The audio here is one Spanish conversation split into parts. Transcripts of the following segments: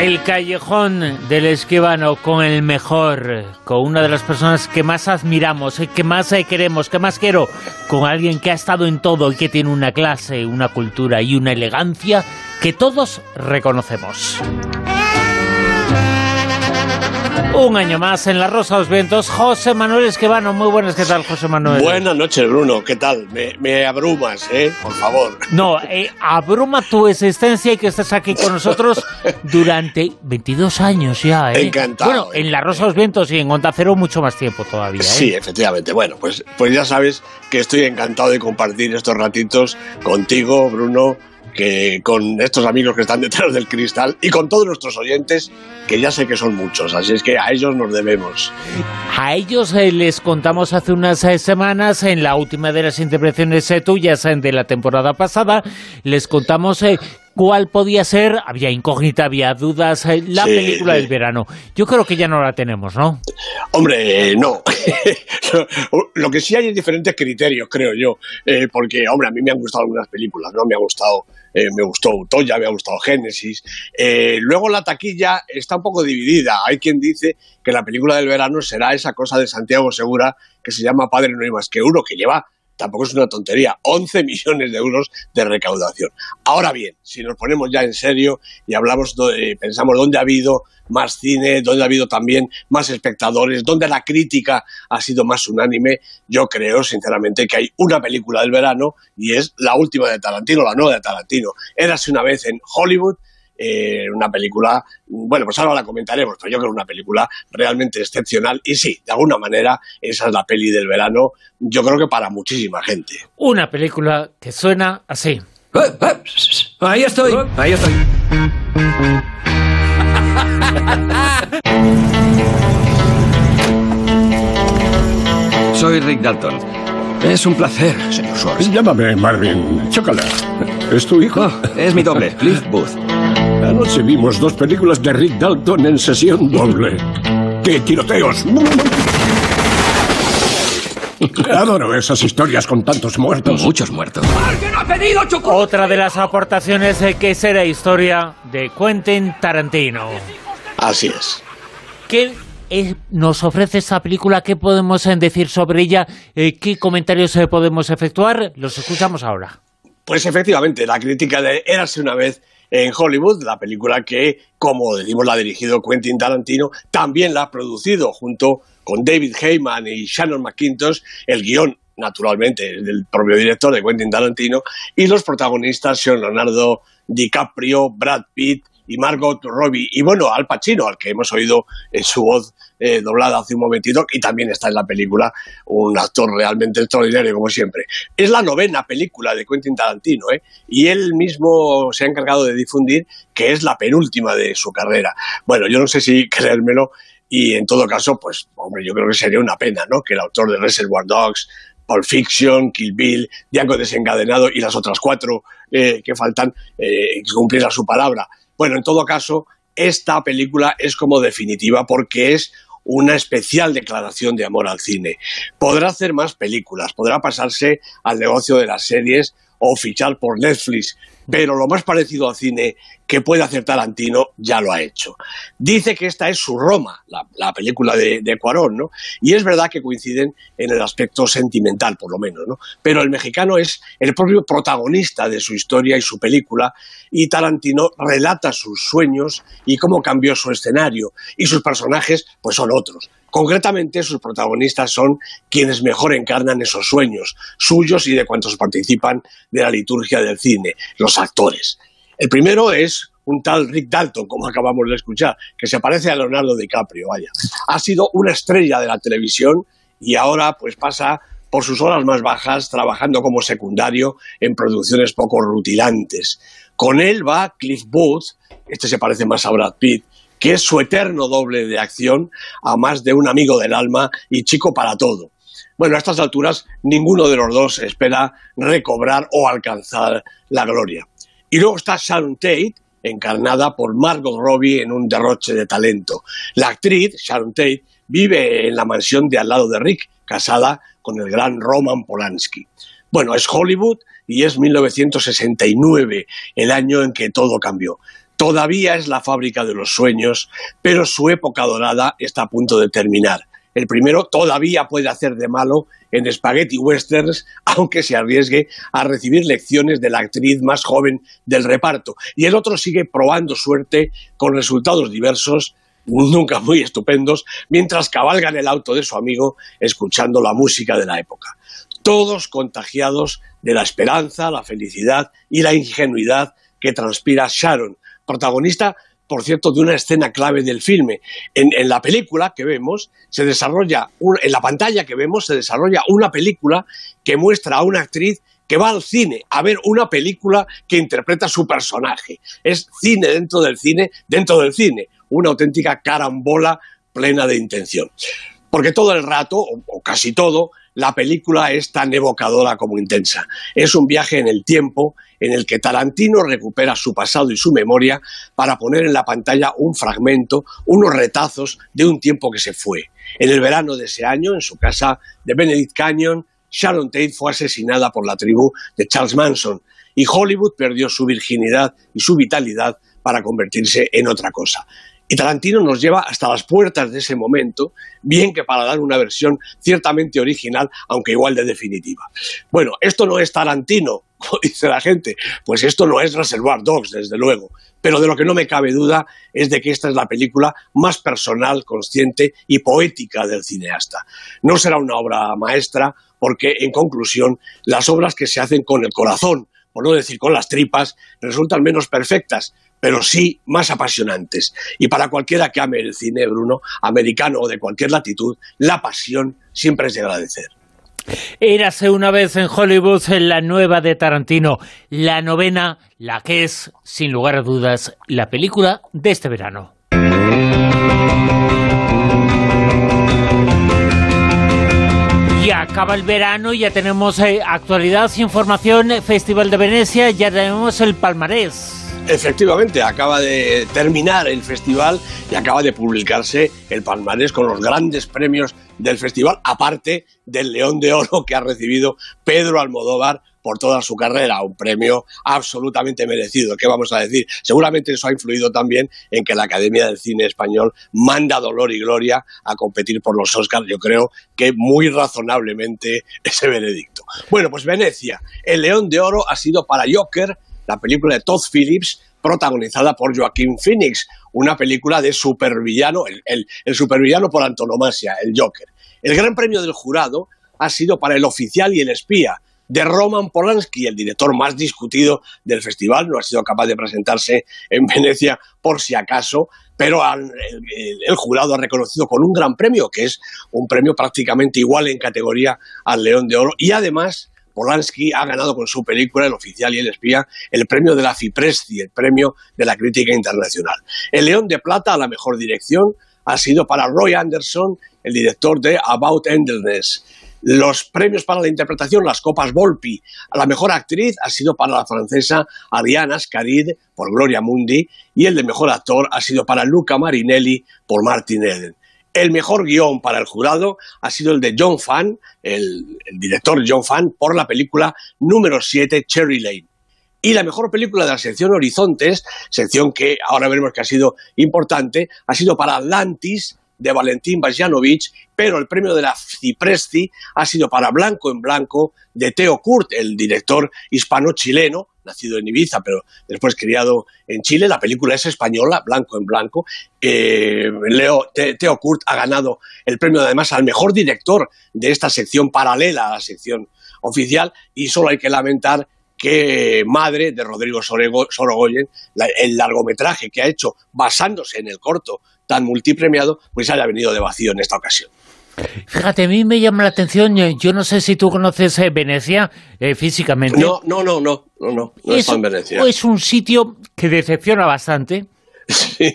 El callejón del esquivano con el mejor, con una de las personas que más admiramos, eh, que más eh, queremos, que más quiero, con alguien que ha estado en todo y que tiene una clase, una cultura y una elegancia que todos reconocemos. Un año más en La Rosa de los Vientos, José Manuel Esquivano. Muy buenas, ¿qué tal, José Manuel? Buenas noches, Bruno. ¿Qué tal? Me, abrumas, ¿eh? Por favor. No, eh, abruma tu existencia y que estés aquí con nosotros durante 22 años ya, ¿eh? Encantado. Bueno, en La Rosa de los Vientos y en Onda Cero mucho más tiempo todavía, ¿eh? Sí, efectivamente. Bueno, pues, pues ya sabes que estoy encantado de compartir estos ratitos contigo, Bruno, que con estos amigos que están detrás del cristal y con todos nuestros oyentes, que ya sé que son muchos, así es que a ellos nos debemos. A ellos eh, les contamos hace unas eh, semanas, en la última de las intervenciones eh, tuyas de la temporada pasada, les contamos cuál podía ser, había incógnita, había dudas, la película del verano. Yo creo que ya no la tenemos, ¿no? Hombre, no. Lo que sí hay es diferentes criterios, creo yo, porque, hombre, a mí me han gustado algunas películas, ¿no? Me ha gustado eh, me gustó Utoya, me ha gustado Génesis. Eh, luego la taquilla está un poco dividida. Hay quien dice que la película del verano será esa cosa de Santiago Segura que se llama Padre no hay más que uno, que lleva tampoco es una tontería, 11 millones de euros de recaudación. Ahora bien, si nos ponemos ya en serio y hablamos, pensamos dónde ha habido más cine, dónde ha habido también más espectadores, dónde la crítica ha sido más unánime, yo creo sinceramente que hay una película del verano y es la última de Tarantino, la nueva de Tarantino. Érase una vez en Hollywood eh, una película, bueno, pues ahora la comentaremos, pero yo creo que una película realmente excepcional y sí, de alguna manera esa es la peli del verano, yo creo que para muchísima gente. Una película que suena así. Eh, eh, ahí estoy, ahí estoy. Soy Rick Dalton. Es un placer, señor Schwartz. Llámame Marvin. Chócala. ¿Es tu hijo? Oh, es mi doble, Cliff Booth. Anoche vimos dos películas de Rick Dalton en sesión doble. ¡Qué tiroteos! Adoro esas historias con tantos muertos. Muchos muertos. ha pedido Otra de las aportaciones de que será historia de Quentin Tarantino. Así es. ¿Qué nos ofrece esta película? ¿Qué podemos eh, decir sobre ella? Eh, ¿Qué comentarios eh, podemos efectuar? Los escuchamos ahora. Pues efectivamente, la crítica de Érase una vez en Hollywood, la película que, como decimos, la ha dirigido Quentin Tarantino, también la ha producido junto con David Heyman y Shannon McIntosh, el guion naturalmente del propio director de Quentin Tarantino, y los protagonistas son Leonardo DiCaprio, Brad Pitt y Margot Robbie, y bueno, Al Pacino, al que hemos oído en su voz eh, doblada hace un momentito, y también está en la película, un actor realmente extraordinario, como siempre. Es la novena película de Quentin Tarantino, ¿eh? y él mismo se ha encargado de difundir que es la penúltima de su carrera. Bueno, yo no sé si creérmelo, y en todo caso, pues, hombre, yo creo que sería una pena, ¿no? Que el autor de Reservoir Dogs, Pulp Fiction, Kill Bill, Diaco Desencadenado y las otras cuatro eh, que faltan eh, cumpliera su palabra. Bueno, en todo caso, esta película es como definitiva porque es una especial declaración de amor al cine. Podrá hacer más películas, podrá pasarse al negocio de las series o fichar por Netflix, pero lo más parecido al cine que puede hacer Tarantino ya lo ha hecho. Dice que esta es su Roma, la, película de, de, Cuarón, ¿no? Y es verdad que coinciden en el aspecto sentimental, por lo menos, ¿no? Pero el mexicano es el propio protagonista de su historia y su película, y Tarantino relata sus sueños y cómo cambió su escenario, y sus personajes, pues son otros. Concretamente, sus protagonistas son quienes mejor encarnan esos sueños, suyos y de cuantos participan de la liturgia del cine, los actores. El primero es un tal Rick Dalton, como acabamos de escuchar, que se parece a Leonardo DiCaprio, vaya. Ha sido una estrella de la televisión y ahora pues pasa por sus horas más bajas trabajando como secundario en producciones poco rutilantes. Con él va Cliff Booth, este se parece más a Brad Pitt, que es su eterno doble de acción, a más de un amigo del alma y chico para todo. Bueno, a estas alturas ninguno de los dos espera recobrar o alcanzar la gloria. Y luego está Sharon Tate, encarnada por Margot Robbie en un derroche de talento. La actriz, Sharon Tate, vive en la mansión de al lado de Rick, casada con el gran Roman Polanski. Bueno, es Hollywood y es 1969, el año en que todo cambió. todavía es la fábrica de los sueños, pero su época dorada está a punto de terminar. El primero todavía puede hacer de malo en spaghetti westerns, aunque se arriesgue a recibir lecciones de la actriz más joven del reparto. Y el otro sigue probando suerte con resultados diversos, nunca muy estupendos, mientras cabalga en el auto de su amigo escuchando la música de la época. Todos contagiados de la esperanza, la felicidad y la ingenuidad que transpira Sharon, protagonista por cierto, de una escena clave del filme. En, la película que vemos, se desarrolla, en la pantalla que vemos, se desarrolla una película que muestra a una actriz que va al cine a ver una película que interpreta su personaje. Es cine dentro del cine, dentro del cine. Una auténtica carambola plena de intención. Porque todo el rato, o casi todo, la película es tan evocadora como intensa. Es un viaje en el tiempo en el que Tarantino recupera su pasado y su memoria para poner en la pantalla un fragmento, unos retazos de un tiempo que se fue. En el verano de ese año, en su casa de Benedict Canyon, Sharon Tate fue asesinada por la tribu de Charles Manson y Hollywood perdió su virginidad y su vitalidad para convertirse en otra cosa. Y Tarantino nos lleva hasta las puertas de ese momento, bien que para dar una versión ciertamente original, aunque igual de definitiva. Bueno, esto no es Tarantino, como dice la gente, pues esto no es Reservoir Dogs, desde luego. Pero de lo que no me cabe duda es de que esta es la película más personal, consciente y poética del cineasta. No será una obra maestra, porque, en conclusión, las obras que se hacen con el corazón, por no decir con las tripas, resultan menos perfectas, pero sí más apasionantes. Y para cualquiera que ame el cine, Bruno, americano o de cualquier latitud, la pasión siempre es de agradecer. Érase una vez en Hollywood en la nueva de Tarantino, la novena, la que es, sin lugar a dudas, la película de este verano. Ya acaba el verano, ya tenemos eh, actualidad, información, Festival de Venecia, ya tenemos el palmarés. Efectivamente, acaba de terminar el festival y acaba de publicarse el palmarés con los grandes premios del festival, aparte del León de Oro que ha recibido Pedro Almodóvar por toda su carrera, un premio absolutamente merecido. ¿Qué vamos a decir? Seguramente eso ha influido también en que la Academia del Cine Español manda dolor y gloria a competir por los Oscars. Yo creo que muy razonablemente ese veredicto. Bueno, pues Venecia, el León de Oro ha sido para Joker, la película de Todd Phillips, protagonizada por Joaquín Phoenix, una película de supervillano, el, el, supervillano por antonomasia, el Joker. El gran premio del jurado ha sido para El oficial y el espía, de Roman Polanski, el director más discutido del festival, no ha sido capaz de presentarse en Venecia por si acaso, pero el, jurado ha reconocido con un gran premio, que es un premio prácticamente igual en categoría al León de Oro, y además Polanski ha ganado con su película El oficial y el espía el premio de la Fipresci, el premio de la crítica internacional. El León de Plata a la mejor dirección ha sido para Roy Anderson, el director de About Endlessness. Los premios para la interpretación, las copas Volpi, a la mejor actriz ha sido para la francesa Ariana Scarid por Gloria Mundi y el de mejor actor ha sido para Luca Marinelli por Martin Eden. El mejor guion para el jurado ha sido el de John Fan, el, director John Fan, por la película número 7, Cherry Lane. Y la mejor película de la sección Horizontes, sección que ahora veremos que ha sido importante, ha sido para Atlantis, de Valentín Bajanovic, pero el premio de la Cipresti ha sido para Blanco en Blanco de Teo Kurt, el director hispano-chileno, nacido en Ibiza, pero después criado en Chile. La película es española, Blanco en Blanco. Leo, Teo Kurt ha ganado el premio además al mejor director de esta sección paralela a la sección oficial y solo hay que lamentar que Madre de Rodrigo Sorogoyen, el largometraje que ha hecho basándose en el corto tan multipremiado, pues haya venido de vacío en esta ocasión. Fíjate, a mí me llama la atención, eh, yo no sé si tú conoces eh, Venecia eh, físicamente. No, no, no, no, no, no, no es, en Venecia. Es un sitio que decepciona bastante. Sí.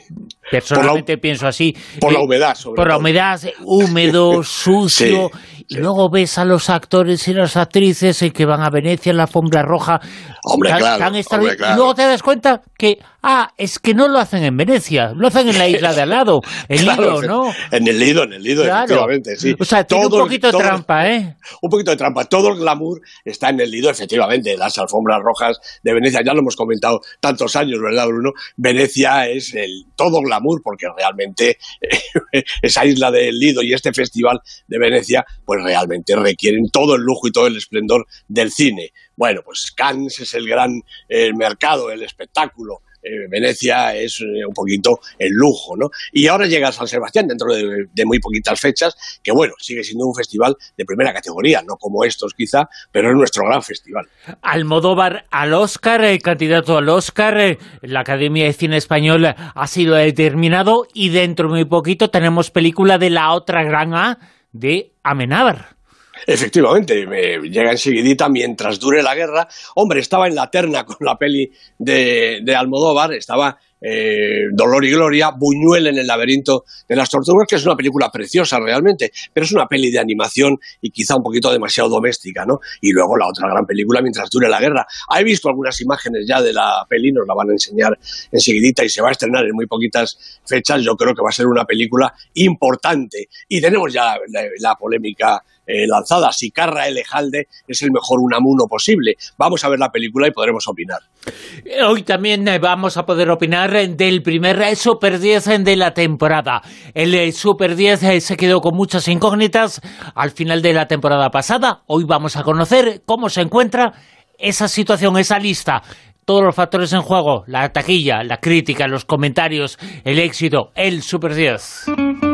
Personalmente pienso así. Por la humedad, sobre Por la humedad, húmedo, sucio. y luego ves a los actores y las actrices que van a Venecia en la alfombra roja. Hombre, claro, Y luego te das cuenta que Ah, es que no lo hacen en Venecia, lo hacen en la isla de al lado, en Lido, ¿no? En el Lido, en el Lido, efectivamente, sí. O sea, tiene un poquito de trampa, ¿eh? Un poquito de trampa. Todo el glamour está en el Lido, efectivamente. Las alfombras rojas de Venecia, ya lo hemos comentado tantos años, ¿verdad, Bruno? Venecia es el todo glamour, porque realmente esa isla del Lido y este festival de Venecia, pues realmente requieren todo el lujo y todo el esplendor del cine. Bueno, pues Cannes es el gran el mercado, el espectáculo, eh, Venecia es eh, un poquito el lujo, ¿no? Y ahora llega San Sebastián dentro de, muy poquitas fechas, que bueno, sigue siendo un festival de primera categoría, no como estos quizá, pero es nuestro gran festival. Almodóvar al Oscar, el candidato al Oscar, eh, la Academia de Cine Español ha sido determinado y dentro de muy poquito tenemos película de la otra gran A de Amenábar. Efectivamente, me llega enseguidita mientras dure la guerra. Hombre, estaba en la terna con la peli de, de Almodóvar, estaba eh, Dolor y Gloria, Buñuel en el laberinto de las tortugas, que es una película preciosa realmente, pero es una peli de animación y quizá un poquito demasiado doméstica, ¿no? Y luego la otra gran película, Mientras dure la guerra. He visto algunas imágenes ya de la peli, nos la van a enseñar enseguidita y se va a estrenar en muy poquitas fechas. Yo creo que va a ser una película importante. Y tenemos ya la polémica eh, lanzada. Si Carra Elejalde es el mejor Unamuno posible. Vamos a ver la película y podremos opinar. Hoy también eh, vamos a poder opinar del primer Super 10 de la temporada. El eh, Super 10 se quedó con muchas incógnitas al final de la temporada pasada. Hoy vamos a conocer cómo se encuentra esa situación, esa lista todos los factores en juego, la taquilla, la crítica, los comentarios, el éxito, el Super 10.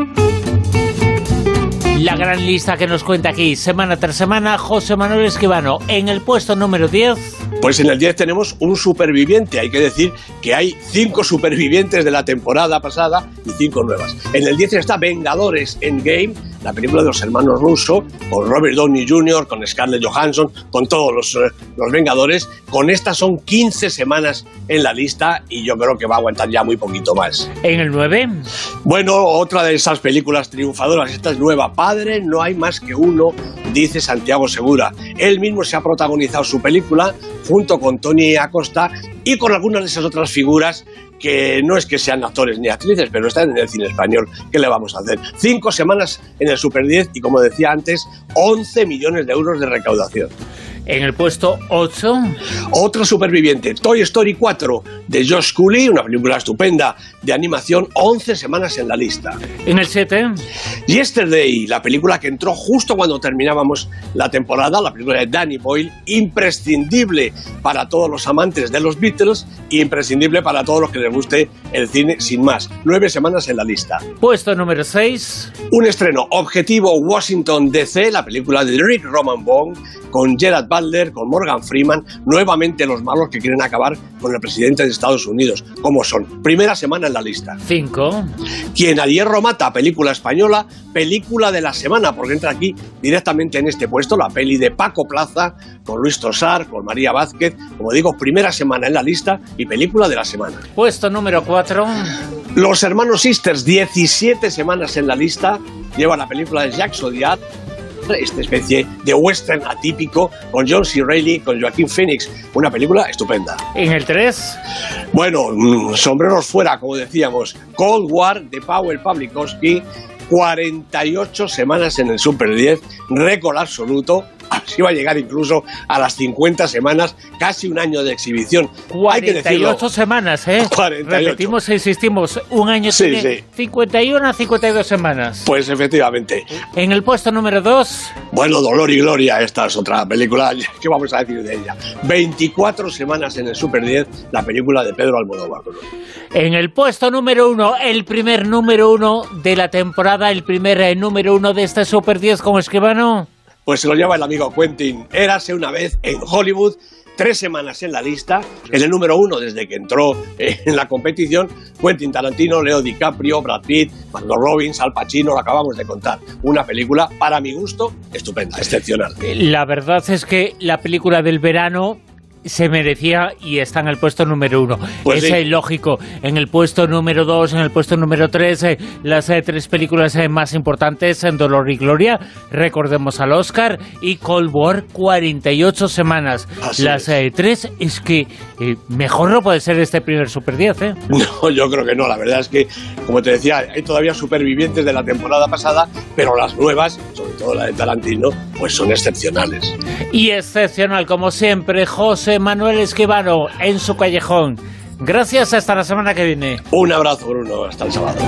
La gran lista que nos cuenta aquí semana tras semana José Manuel Esquivano en el puesto número 10. Pues en el 10 tenemos un superviviente. Hay que decir que hay cinco supervivientes de la temporada pasada y cinco nuevas. En el 10 está Vengadores Endgame, la película de los hermanos Russo, con Robert Downey Jr., con Scarlett Johansson, con todos los, eh, los Vengadores. Con estas son 15 semanas en la lista y yo creo que va a aguantar ya muy poquito más. ¿En el 9? Bueno, otra de esas películas triunfadoras. Esta es nueva. Padre, no hay más que uno, dice Santiago Segura. Él mismo se ha protagonizado su película junto con Tony Acosta y con algunas de esas otras figuras que no es que sean actores ni actrices, pero están en el cine español. ¿Qué le vamos a hacer? Cinco semanas en el Super 10 y, como decía antes, 11 millones de euros de recaudación. En el puesto 8. Otro superviviente, Toy Story 4, de Josh Cooley, una película estupenda de animación, 11 semanas en la lista. En el 7. Yesterday, la película que entró justo cuando terminábamos la temporada, la película de Danny Boyle, imprescindible para todos los amantes de los Beatles y imprescindible para todos los que les guste el cine sin más. Nueve semanas en la lista. Puesto número 6. Un estreno, Objetivo Washington DC, la película de Rick Roman Bond, con Gerard Butler, con Morgan Freeman, nuevamente los malos que quieren acabar con el presidente de Estados Unidos. ¿Cómo son? Primera semana en la lista. Cinco. Quien a hierro mata, película española, película de la semana, porque entra aquí directamente en este puesto la peli de Paco Plaza, con Luis Tosar, con María Vázquez, como digo, primera semana en la lista y película de la semana. Puesto número cuatro. Los hermanos Sisters, 17 semanas en la lista, lleva la película de Jacques Audiard, esta especie de western atípico con John C. Reilly, con Joaquín Phoenix. Una película estupenda. ¿En el 3? Bueno, mm, sombreros fuera, como decíamos. Cold War de Powell Pawlikowski. 48 semanas en el Super 10, récord absoluto si va a llegar incluso a las 50 semanas, casi un año de exhibición. 48 semanas, ¿eh? 48. Repetimos e insistimos, un año sí, tiene 51 a 52 semanas. Pues efectivamente. En el puesto número 2. Bueno, Dolor y Gloria, esta es otra película, ¿qué vamos a decir de ella? 24 semanas en el Super 10, la película de Pedro Almodóvar. En el puesto número 1, el primer número 1 de la temporada, el primer eh, número 1 de este Super 10 con Esquivano pues se lo lleva el amigo Quentin. Érase una vez en Hollywood, tres semanas en la lista, en el número uno desde que entró eh, en la competición, Quentin Tarantino, Leo DiCaprio, Brad Pitt, Margot Robbins, Al Pacino, lo acabamos de contar. Una película, para mi gusto, estupenda, excepcional. La verdad es que la película del verano se merecía y está en el puesto número uno. Pues es sí. eh, lógico. En el puesto número dos, en el puesto número tres, eh, las eh, tres películas eh, más importantes en Dolor y Gloria. Recordemos al Oscar y Cold War, 48 semanas. Así las es. tres es que mejor no puede ser este primer Super 10, ¿eh? No, yo creo que no. La verdad es que, como te decía, hay todavía supervivientes de la temporada pasada, pero las nuevas, sobre todo la de Tarantino, pues son excepcionales. Y excepcional, como siempre, José Manuel Esquivano en su callejón. Gracias, hasta la semana que viene. Un abrazo, Bruno. Hasta el sábado.